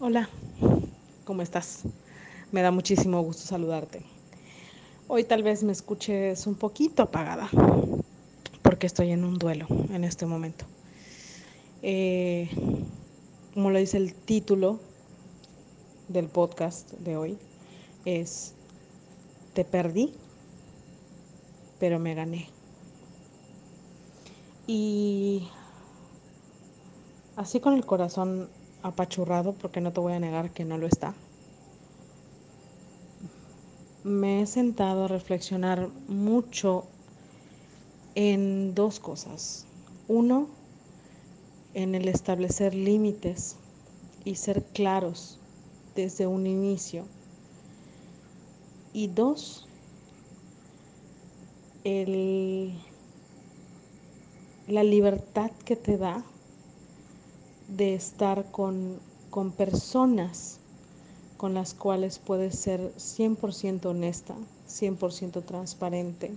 Hola, ¿cómo estás? Me da muchísimo gusto saludarte. Hoy tal vez me escuches un poquito apagada, porque estoy en un duelo en este momento. Eh, como lo dice el título del podcast de hoy, es Te perdí, pero me gané. Y así con el corazón apachurrado, porque no te voy a negar que no lo está, me he sentado a reflexionar mucho en dos cosas. Uno, en el establecer límites y ser claros desde un inicio. Y dos, el, la libertad que te da de estar con, con personas con las cuales puedes ser 100% honesta, 100% transparente.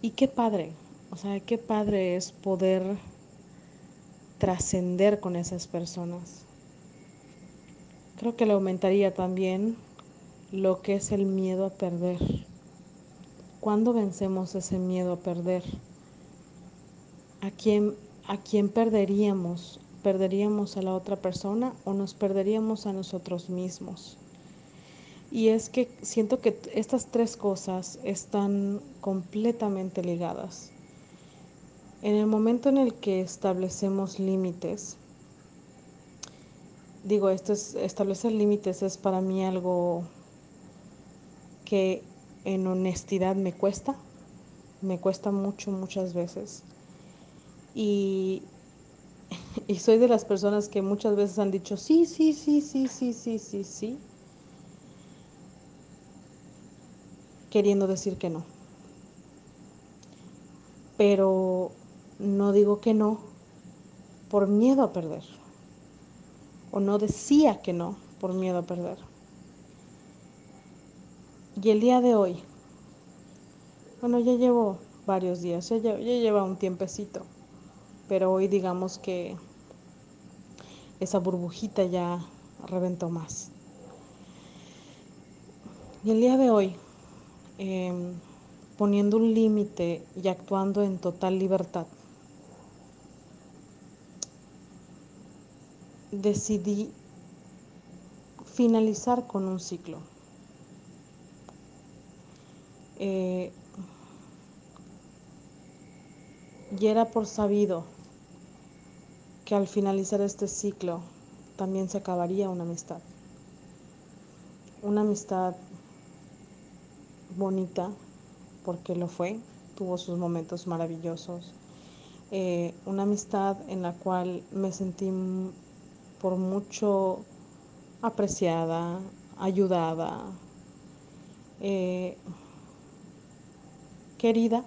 Y qué padre, o sea, qué padre es poder trascender con esas personas. Creo que le aumentaría también lo que es el miedo a perder. ¿Cuándo vencemos ese miedo a perder? ¿A quién, a quién perderíamos perderíamos a la otra persona o nos perderíamos a nosotros mismos. Y es que siento que estas tres cosas están completamente ligadas. En el momento en el que establecemos límites, digo, esto es, establecer límites es para mí algo que en honestidad me cuesta, me cuesta mucho, muchas veces. Y soy de las personas que muchas veces han dicho, sí, sí, sí, sí, sí, sí, sí, sí, queriendo decir que no. Pero no digo que no por miedo a perder. O no decía que no por miedo a perder. Y el día de hoy, bueno, ya llevo varios días, ya, ya lleva un tiempecito, pero hoy digamos que esa burbujita ya reventó más. Y el día de hoy, eh, poniendo un límite y actuando en total libertad, decidí finalizar con un ciclo. Eh, y era por sabido que al finalizar este ciclo también se acabaría una amistad. Una amistad bonita, porque lo fue, tuvo sus momentos maravillosos. Eh, una amistad en la cual me sentí por mucho apreciada, ayudada, eh, querida,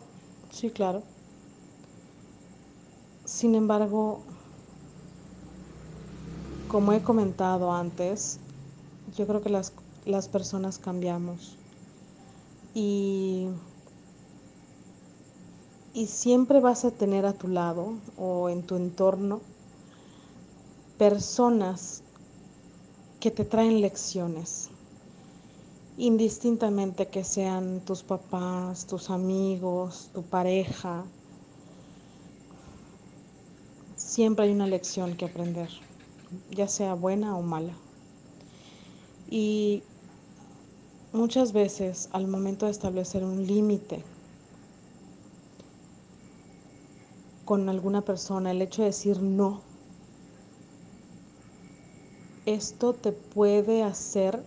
sí, claro. Sin embargo, como he comentado antes, yo creo que las, las personas cambiamos. Y, y siempre vas a tener a tu lado o en tu entorno personas que te traen lecciones, indistintamente que sean tus papás, tus amigos, tu pareja, siempre hay una lección que aprender, ya sea buena o mala. Y muchas veces al momento de establecer un límite con alguna persona, el hecho de decir no, esto te puede hacer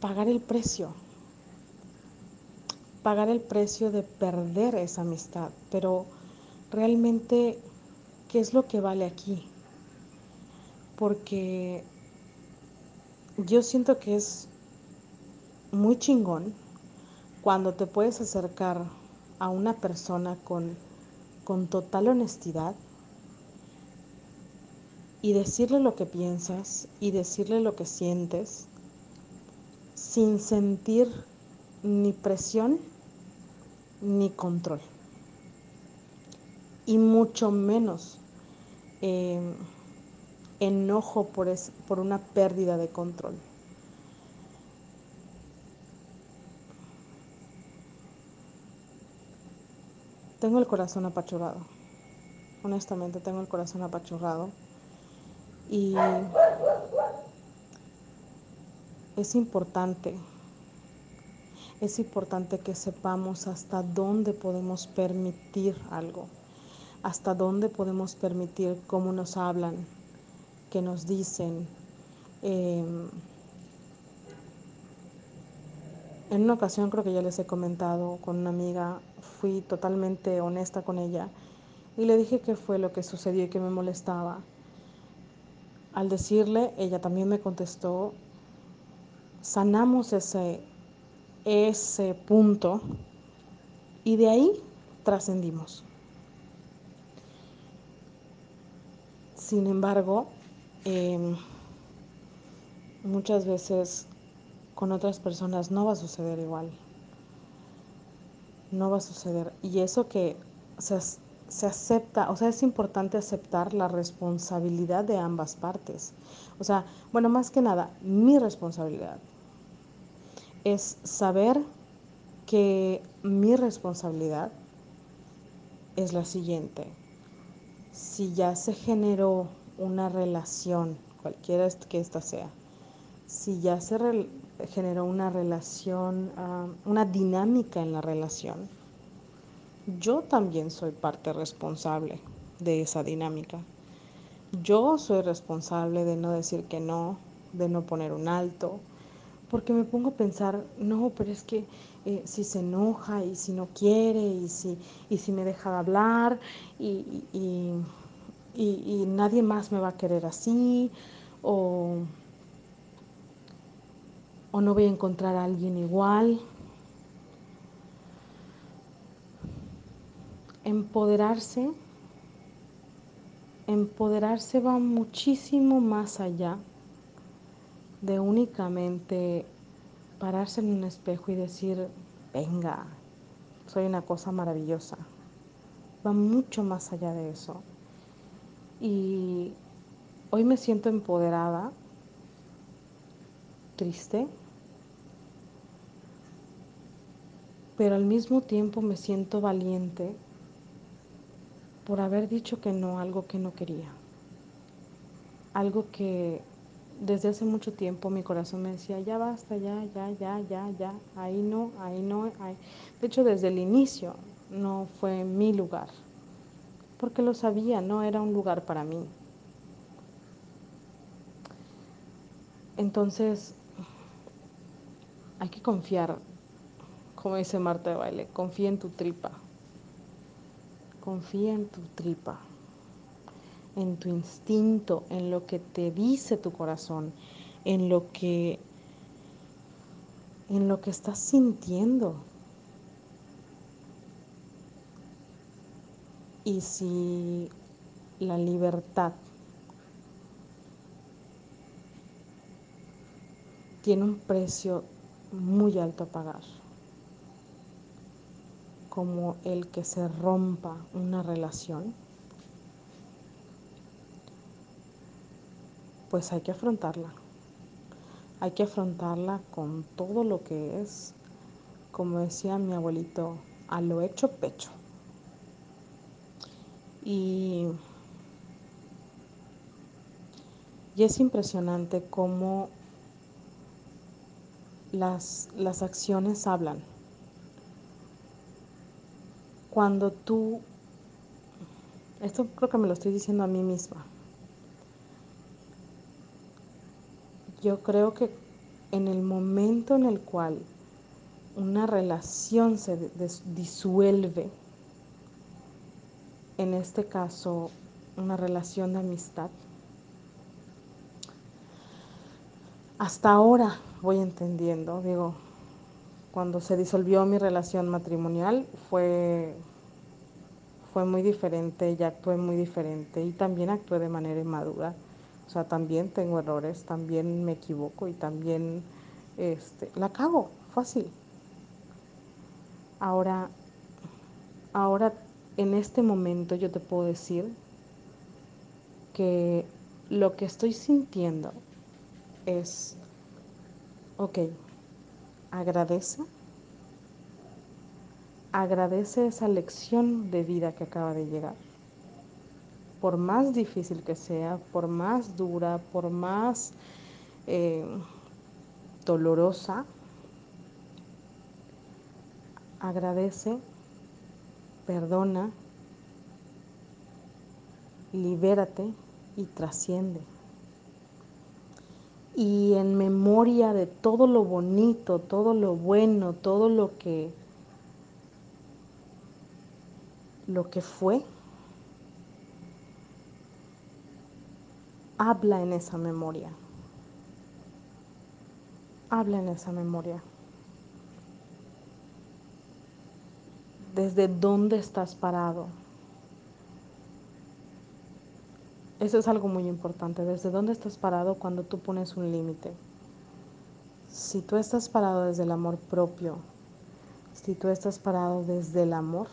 pagar el precio, pagar el precio de perder esa amistad, pero realmente, ¿qué es lo que vale aquí? Porque yo siento que es muy chingón cuando te puedes acercar a una persona con, con total honestidad y decirle lo que piensas y decirle lo que sientes sin sentir ni presión ni control. Y mucho menos eh, enojo por, es, por una pérdida de control. Tengo el corazón apachurrado. Honestamente, tengo el corazón apachurrado. Y es importante, es importante que sepamos hasta dónde podemos permitir algo, hasta dónde podemos permitir cómo nos hablan, qué nos dicen. Eh, en una ocasión creo que ya les he comentado con una amiga, fui totalmente honesta con ella y le dije qué fue lo que sucedió y que me molestaba. Al decirle, ella también me contestó, sanamos ese, ese punto y de ahí trascendimos. Sin embargo, eh, muchas veces con otras personas no va a suceder igual. No va a suceder. Y eso que se, se acepta, o sea, es importante aceptar la responsabilidad de ambas partes. O sea, bueno, más que nada, mi responsabilidad es saber que mi responsabilidad es la siguiente. Si ya se generó una relación, cualquiera que ésta sea, si ya se generó una relación, uh, una dinámica en la relación, yo también soy parte responsable de esa dinámica. Yo soy responsable de no decir que no, de no poner un alto, porque me pongo a pensar, no, pero es que eh, si se enoja y si no quiere y si, y si me deja de hablar y, y nadie más me va a querer así, o o no voy a encontrar a alguien igual. Empoderarse, empoderarse va muchísimo más allá de únicamente pararse en un espejo y decir, venga, soy una cosa maravillosa. Va mucho más allá de eso. Y hoy me siento empoderada, triste, pero al mismo tiempo me siento valiente por haber dicho que no, algo que no quería. Algo que desde hace mucho tiempo mi corazón me decía, ya basta, ya, ya, ya, ya, ya, ahí no, ahí no, ahí. De hecho, desde el inicio no fue mi lugar, porque lo sabía, no era un lugar para mí. Entonces, hay que confiar como dice Marta de Baile, confía en tu tripa. Confía en tu tripa, en tu instinto, en lo que te dice tu corazón, en lo que en lo que estás sintiendo. Y si la libertad tiene un precio muy alto a pagar, como el que se rompa una relación, pues hay que afrontarla. Hay que afrontarla con todo lo que es, como decía mi abuelito, a lo hecho pecho. Y, y es impresionante cómo las, las acciones hablan. Cuando tú, esto creo que me lo estoy diciendo a mí misma, yo creo que en el momento en el cual una relación se disuelve, en este caso una relación de amistad, hasta ahora voy entendiendo, digo, cuando se disolvió mi relación matrimonial fue, fue muy diferente, ya actué muy diferente y también actué de manera inmadura. O sea, también tengo errores, también me equivoco y también este, la cago, fácil. Ahora, ahora en este momento yo te puedo decir que lo que estoy sintiendo es, ok, agradece, agradece esa lección de vida que acaba de llegar. Por más difícil que sea, por más dura, por más eh, dolorosa, agradece, perdona, libérate y trasciende. Y en memoria de todo lo bonito, todo lo bueno, todo lo que lo que fue, habla en esa memoria. Habla en esa memoria. Desde dónde estás parado. Eso es algo muy importante. Desde dónde estás parado cuando tú pones un límite. Si tú estás parado desde el amor propio, si tú estás parado desde el amor,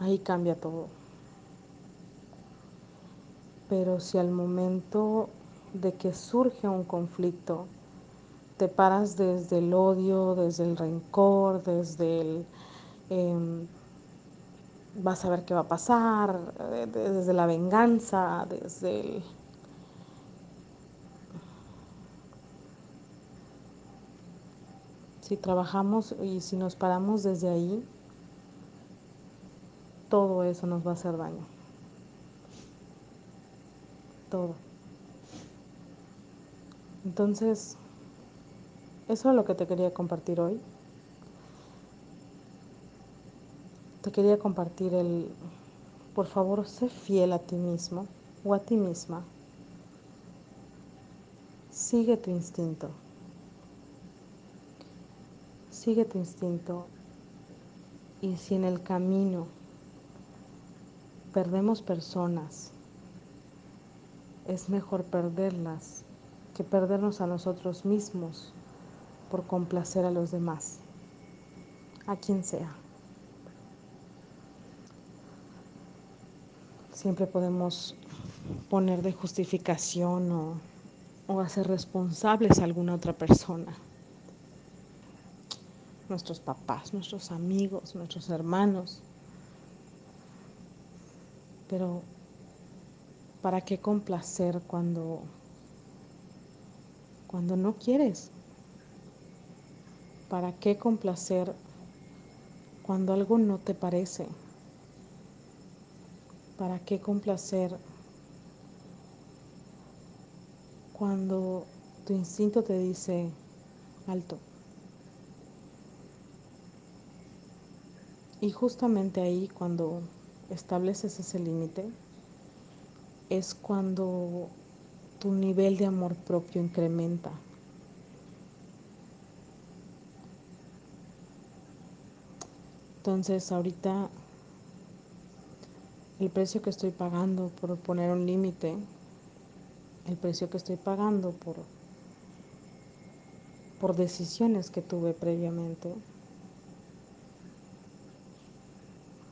ahí cambia todo. Pero si al momento de que surge un conflicto, te paras desde el odio, desde el rencor, desde el eh, vas a ver qué va a pasar, eh, desde la venganza, desde el... Si trabajamos y si nos paramos desde ahí, todo eso nos va a hacer daño. Todo. Entonces, eso es lo que te quería compartir hoy. Te quería compartir el, por favor, sé fiel a ti mismo o a ti misma. Sigue tu instinto. Sigue tu instinto. Y si en el camino perdemos personas, es mejor perderlas que perdernos a nosotros mismos por complacer a los demás, a quien sea. Siempre podemos poner de justificación o, o hacer responsables a alguna otra persona. Nuestros papás, nuestros amigos, nuestros hermanos. Pero ¿para qué complacer cuando cuando no quieres? ¿Para qué complacer cuando algo no te parece? ¿Para qué complacer cuando tu instinto te dice alto? Y justamente ahí cuando estableces ese límite es cuando tu nivel de amor propio incrementa. Entonces ahorita el precio que estoy pagando por poner un límite, el precio que estoy pagando por, por decisiones que tuve previamente,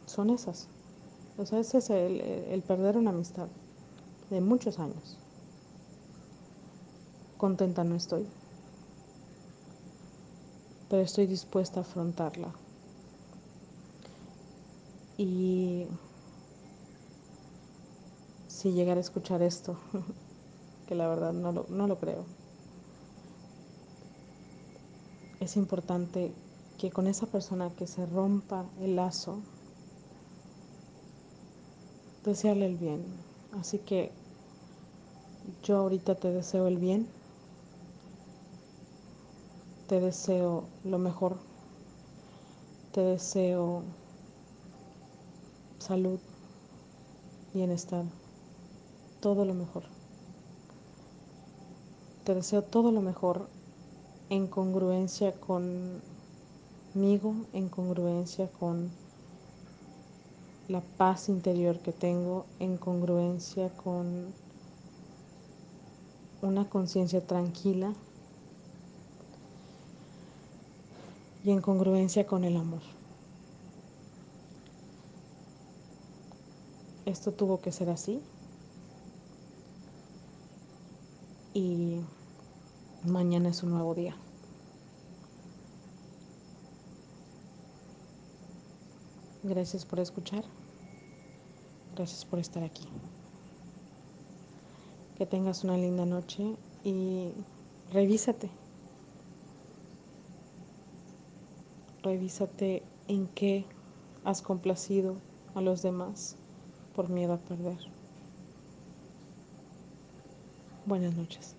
son esas. O sea, ese es el, el perder una amistad de muchos años. Contenta no estoy, pero estoy dispuesta a afrontarla. Y si llegara a escuchar esto, que la verdad no lo, no lo creo, es importante que con esa persona que se rompa el lazo, desearle el bien. Así que yo ahorita te deseo el bien, te deseo lo mejor, te deseo salud, bienestar, todo lo mejor. Te deseo todo lo mejor en congruencia conmigo, en congruencia con la paz interior que tengo, en congruencia con una conciencia tranquila y en congruencia con el amor. Esto tuvo que ser así. Y mañana es un nuevo día. Gracias por escuchar. Gracias por estar aquí. Que tengas una linda noche y revísate. Revísate en qué has complacido a los demás por miedo a perder. Buenas noches.